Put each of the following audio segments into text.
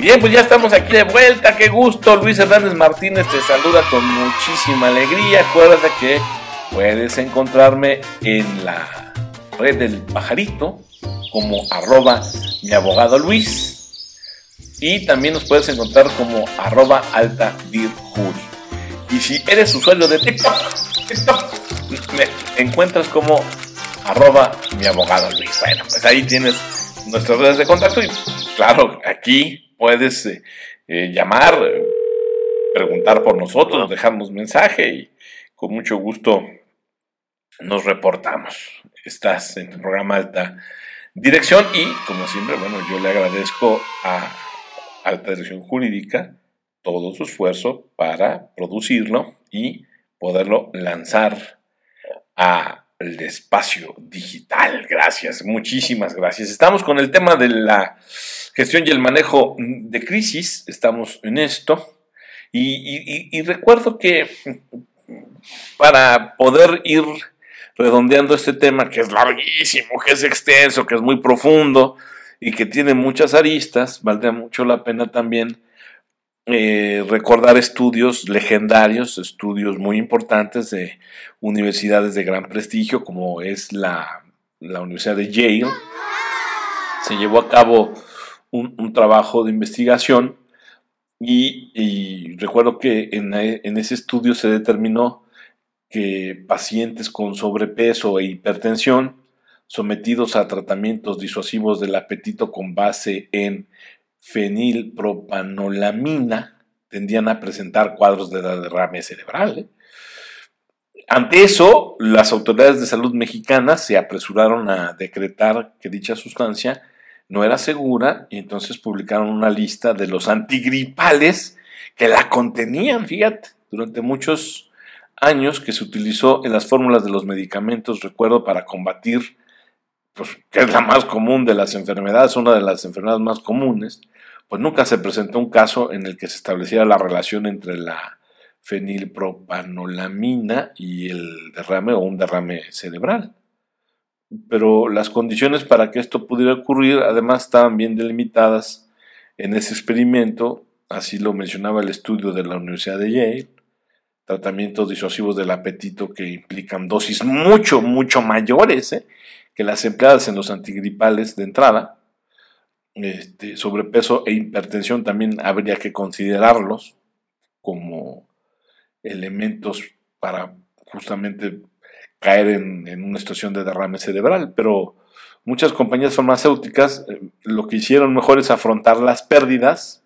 Bien, pues ya estamos aquí de vuelta, qué gusto. Luis Hernández Martínez te saluda con muchísima alegría. Acuérdate que puedes encontrarme en la red del pajarito como arroba mi abogado Luis. Y también nos puedes encontrar como arroba alta Y si eres usuario de TikTok, TikTok, me encuentras como arroba mi abogado Luis. Bueno, pues ahí tienes nuestras redes de contacto claro, aquí puedes eh, eh, llamar, preguntar por nosotros, dejarnos mensaje y con mucho gusto nos reportamos. Estás en el programa Alta Dirección y, como siempre, bueno, yo le agradezco a Alta Dirección Jurídica todo su esfuerzo para producirlo y poderlo lanzar a el espacio digital. Gracias, muchísimas gracias. Estamos con el tema de la gestión y el manejo de crisis, estamos en esto. Y, recuerdo que para poder ir redondeando este tema, que es larguísimo, que es extenso, que es muy profundo y que tiene muchas aristas, valdría mucho la pena también eh, recordar estudios legendarios, estudios muy importantes de universidades de gran prestigio, como es la, Universidad de Yale. Se llevó a cabo un, trabajo de investigación y, recuerdo que en, en, ese estudio se determinó que pacientes con sobrepeso e hipertensión sometidos a tratamientos disuasivos del apetito con base en fenilpropanolamina tendían a presentar cuadros de derrame cerebral. ¿eh? Ante eso, las autoridades de salud mexicanas se apresuraron a decretar que dicha sustancia no era segura y entonces publicaron una lista de los antigripales que la contenían, fíjate, durante muchos años que se utilizó en las fórmulas de los medicamentos, recuerdo, para combatir pues, que es la más común de las enfermedades, una de las enfermedades más comunes, pues nunca se presentó un caso en el que se estableciera la relación entre la fenilpropanolamina y el derrame o un derrame cerebral. Pero las condiciones para que esto pudiera ocurrir además estaban bien delimitadas en ese experimento, así lo mencionaba el estudio de la Universidad de Yale, tratamientos disuasivos del apetito que implican dosis mucho, mucho mayores, ¿eh? Que las empleadas en los antigripales de entrada, este, sobrepeso e hipertensión también habría que considerarlos como elementos para justamente caer en, una situación de derrame cerebral, pero muchas compañías farmacéuticas eh, lo que hicieron mejor es afrontar las pérdidas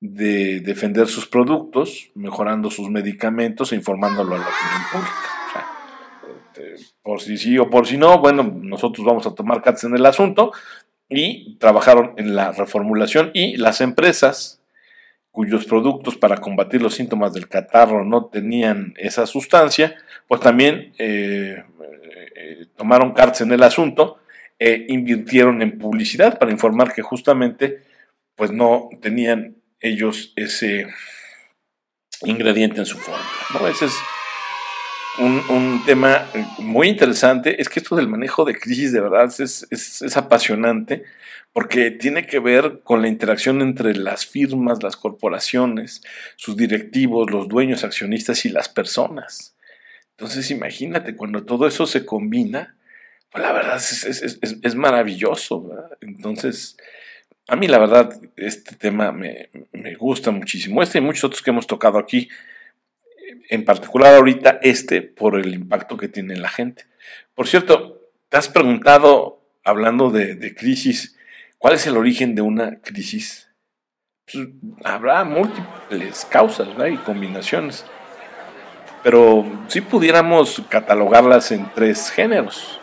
de defender sus productos, mejorando sus medicamentos e informándolo a la opinión pública. Este, por si sí o por si no, bueno, nosotros vamos a tomar cartas en el asunto y trabajaron en la reformulación y las empresas cuyos productos para combatir los síntomas del catarro no tenían esa sustancia, pues también eh, eh, tomaron cartas en el asunto e invirtieron en publicidad para informar que justamente pues no tenían ellos ese ingrediente en su forma. ¿no? Ese es un, tema muy interesante. Es que esto del manejo de crisis de verdad es, apasionante porque tiene que ver con la interacción entre las firmas, las corporaciones, sus directivos, los dueños, accionistas y las personas. Entonces imagínate, cuando todo eso se combina, pues la verdad es, maravilloso. Entonces, a mí la verdad este tema me, me gusta muchísimo. Este y muchos otros que hemos tocado aquí en particular ahorita este por el impacto que tiene en la gente. Por cierto, ¿te has preguntado, hablando de, crisis, cuál es el origen de una crisis? Pues, habrá múltiples causas y combinaciones, pero si pudiéramos catalogarlas en tres géneros,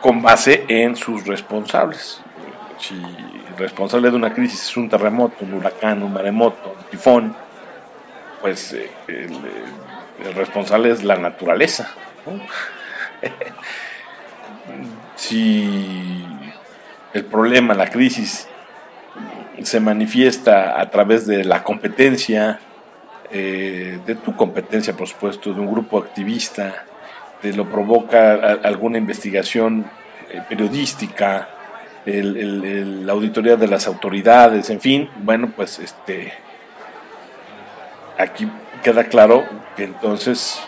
con base en sus responsables. Si el responsable de una crisis es un terremoto, un huracán, un maremoto, un tifón, pues eh, el, responsable es la naturaleza. si el problema, la crisis, se manifiesta a través de la competencia, eh, de tu competencia, por supuesto, de un grupo activista, te lo provoca alguna investigación eh, periodística, la auditoría de las autoridades, en fin, bueno, pues este aquí queda claro que entonces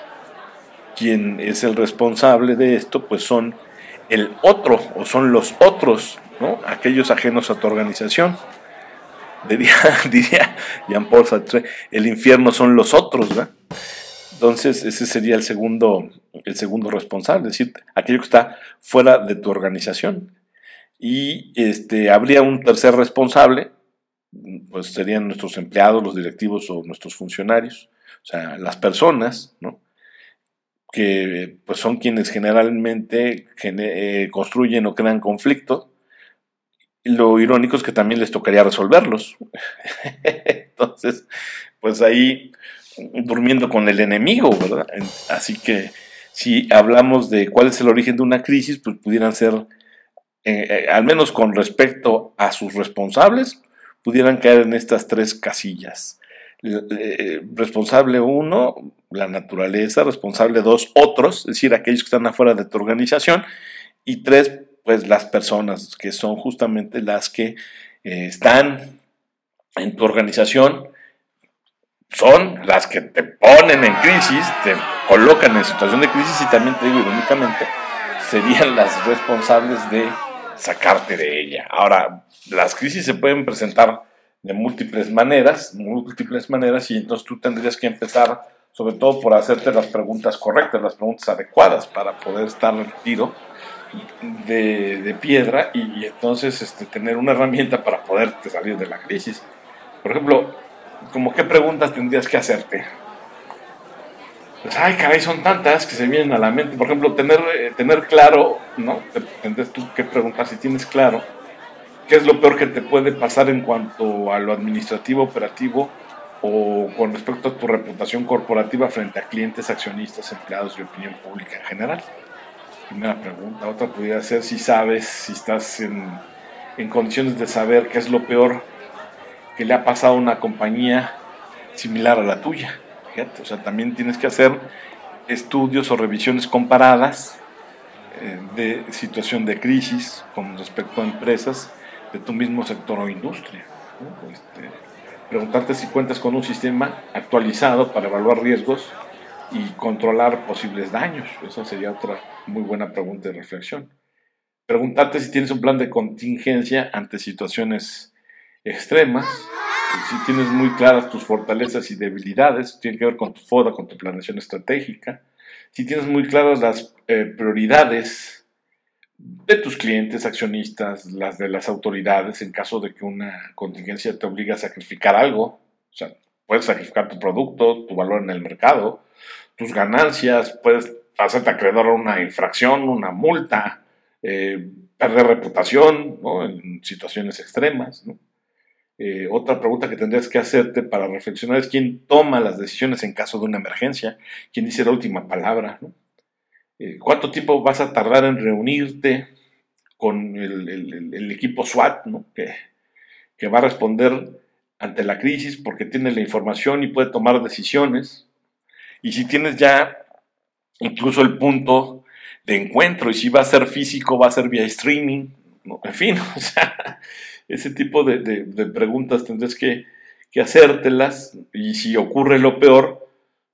quien es el responsable de esto, pues son el otro o son los otros, ¿no? Aquellos ajenos a tu organización. Diría, diría Jean-Paul Sartre, el infierno son los otros, ¿verdad? Entonces, ese sería el segundo, el segundo responsable, es decir, aquello que está fuera de tu organización. Y este, habría un tercer responsable, pues serían nuestros empleados, los directivos o nuestros funcionarios, o sea, las personas, ¿no? que pues son quienes generalmente eh, construyen o crean conflictos. Lo irónico es que también les tocaría resolverlos. Entonces, pues ahí durmiendo con el enemigo, ¿verdad? Así que si hablamos de cuál es el origen de una crisis, pues pudieran ser, eh, eh, al menos con respecto a sus responsables, pudieran caer en estas tres casillas. Eh, responsable uno, la naturaleza, responsable dos, otros, es decir, aquellos que están afuera de tu organización, y tres, pues las personas, que son justamente las que eh, están en tu organización, son las que te ponen en crisis, te colocan en situación de crisis y también te digo irónicamente, serían las responsables de sacarte de ella. Ahora, las crisis se pueden presentar de múltiples maneras, múltiples maneras, y entonces tú tendrías que empezar, sobre todo por hacerte las preguntas correctas, las preguntas adecuadas para poder estar en tiro de, piedra y, entonces este, tener una herramienta para poderte salir de la crisis. Por ejemplo, como qué preguntas tendrías que hacerte. Pues, ay, caray, son tantas que se vienen a la mente. Por ejemplo, tener, eh, tener claro, ¿no? Tendrías tú que preguntar si tienes claro ¿Qué es lo peor que te puede pasar en cuanto a lo administrativo, operativo o con respecto a tu reputación corporativa frente a clientes, accionistas, empleados y opinión pública en general? Primera pregunta. Otra podría ser si sabes, si estás en, condiciones de saber qué es lo peor que le ha pasado a una compañía similar a la tuya. Fíjate, o sea, también tienes que hacer estudios o revisiones comparadas eh, de situación de crisis con respecto a empresas de tu mismo sector o industria. Este, preguntarte si cuentas con un sistema actualizado para evaluar riesgos y controlar posibles daños. Esa sería otra muy buena pregunta de reflexión. Preguntarte si tienes un plan de contingencia ante situaciones extremas, si tienes muy claras tus fortalezas y debilidades, tiene que ver con tu FODA, con tu planeación estratégica, si tienes muy claras las eh, prioridades de tus clientes, accionistas, las de las autoridades, en caso de que una contingencia te obligue a sacrificar algo. O sea, puedes sacrificar tu producto, tu valor en el mercado, tus ganancias, puedes hacerte acreedor a una infracción, una multa, eh, perder reputación en situaciones extremas. Eh, otra pregunta que tendrías que hacerte para reflexionar es quién toma las decisiones en caso de una emergencia, quién dice la última palabra. Eh, cuánto tiempo vas a tardar en reunirte con el, equipo SWAT, que, que, va a responder ante la crisis porque tiene la información y puede tomar decisiones. Y si tienes ya incluso el punto de encuentro, y si va a ser físico, va a ser vía streaming, en fin, o sea, ese tipo de, preguntas tendrás que, que hacértelas y si ocurre lo peor,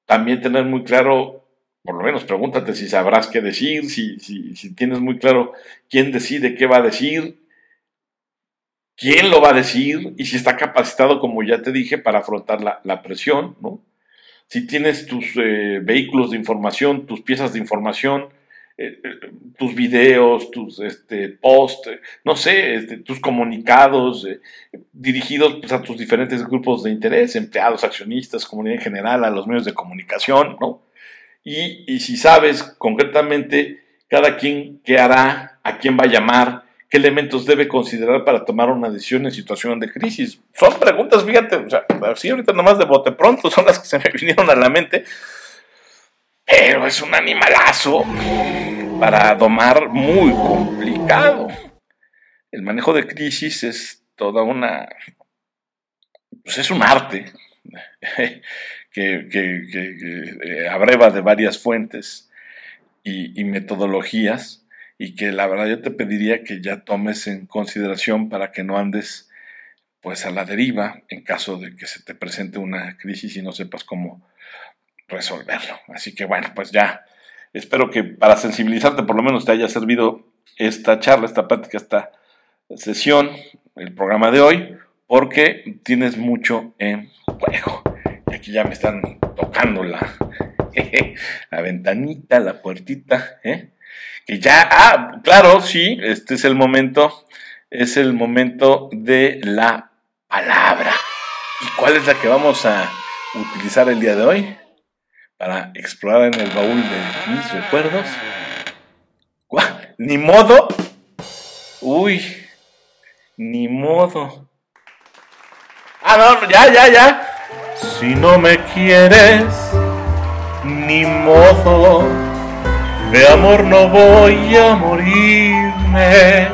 también tener muy claro por lo menos pregúntate si sabrás qué decir, si, tienes muy claro quién decide qué va a decir, quién lo va a decir y si está capacitado, como ya te dije, para afrontar la, presión, ¿no? Si tienes tus eh, vehículos de información, tus piezas de información, eh, eh, tus videos, tus este, posts, no sé, este, tus comunicados dirigidos pues, a tus diferentes grupos de interés, empleados, accionistas, comunidad en general, a los medios de comunicación, ¿no? y, si sabes concretamente cada quien qué hará, a quién va a llamar, qué elementos debe considerar para tomar una decisión en situación de crisis. Son preguntas, fíjate, así ahorita nomás de bote pronto son las que se me vinieron a la mente, pero es un animalazo para domar muy complicado. El manejo de crisis es toda una, pues es un arte que, que, eh, abreva de varias fuentes y, metodologías y que la verdad yo te pediría que ya tomes en consideración para que no andes pues a la deriva en caso de que se te presente una crisis y no sepas cómo resolverlo. Así que bueno, pues ya espero que para sensibilizarte por lo menos te haya servido esta charla, esta práctica, esta sesión, el programa de hoy, porque tienes mucho en juego. Y aquí ya me están tocando la, la ventanita, la puertita, ¿eh? que ya, ah, claro, sí, este es el momento, es el momento de la palabra. ¿Y cuál es la que vamos a utilizar el día de hoy? Para explorar en el baúl de mis recuerdos. Ni modo. Uy, ni modo. Ah, no, ya, ya, ya. Si no me quieres, ni modo. De amor no voy a morirme.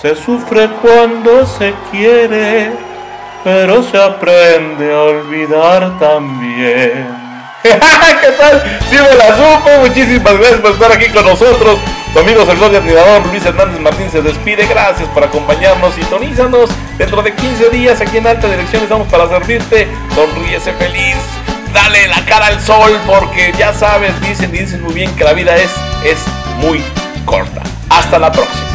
Se sufre cuando se quiere, pero se aprende a olvidar también. ¿Qué tal? Sí me la supo. Muchísimas gracias por estar aquí con nosotros. Tu amigo servidor y admirador Luis Hernández Martín se despide. Gracias por acompañarnos. Sintonízanos dentro de 15 días aquí en Alta Dirección. Estamos para servirte. Sonríese feliz dale la cara al sol porque ya sabes, dicen, dicen muy bien que la vida es, es muy corta. Hasta la próxima.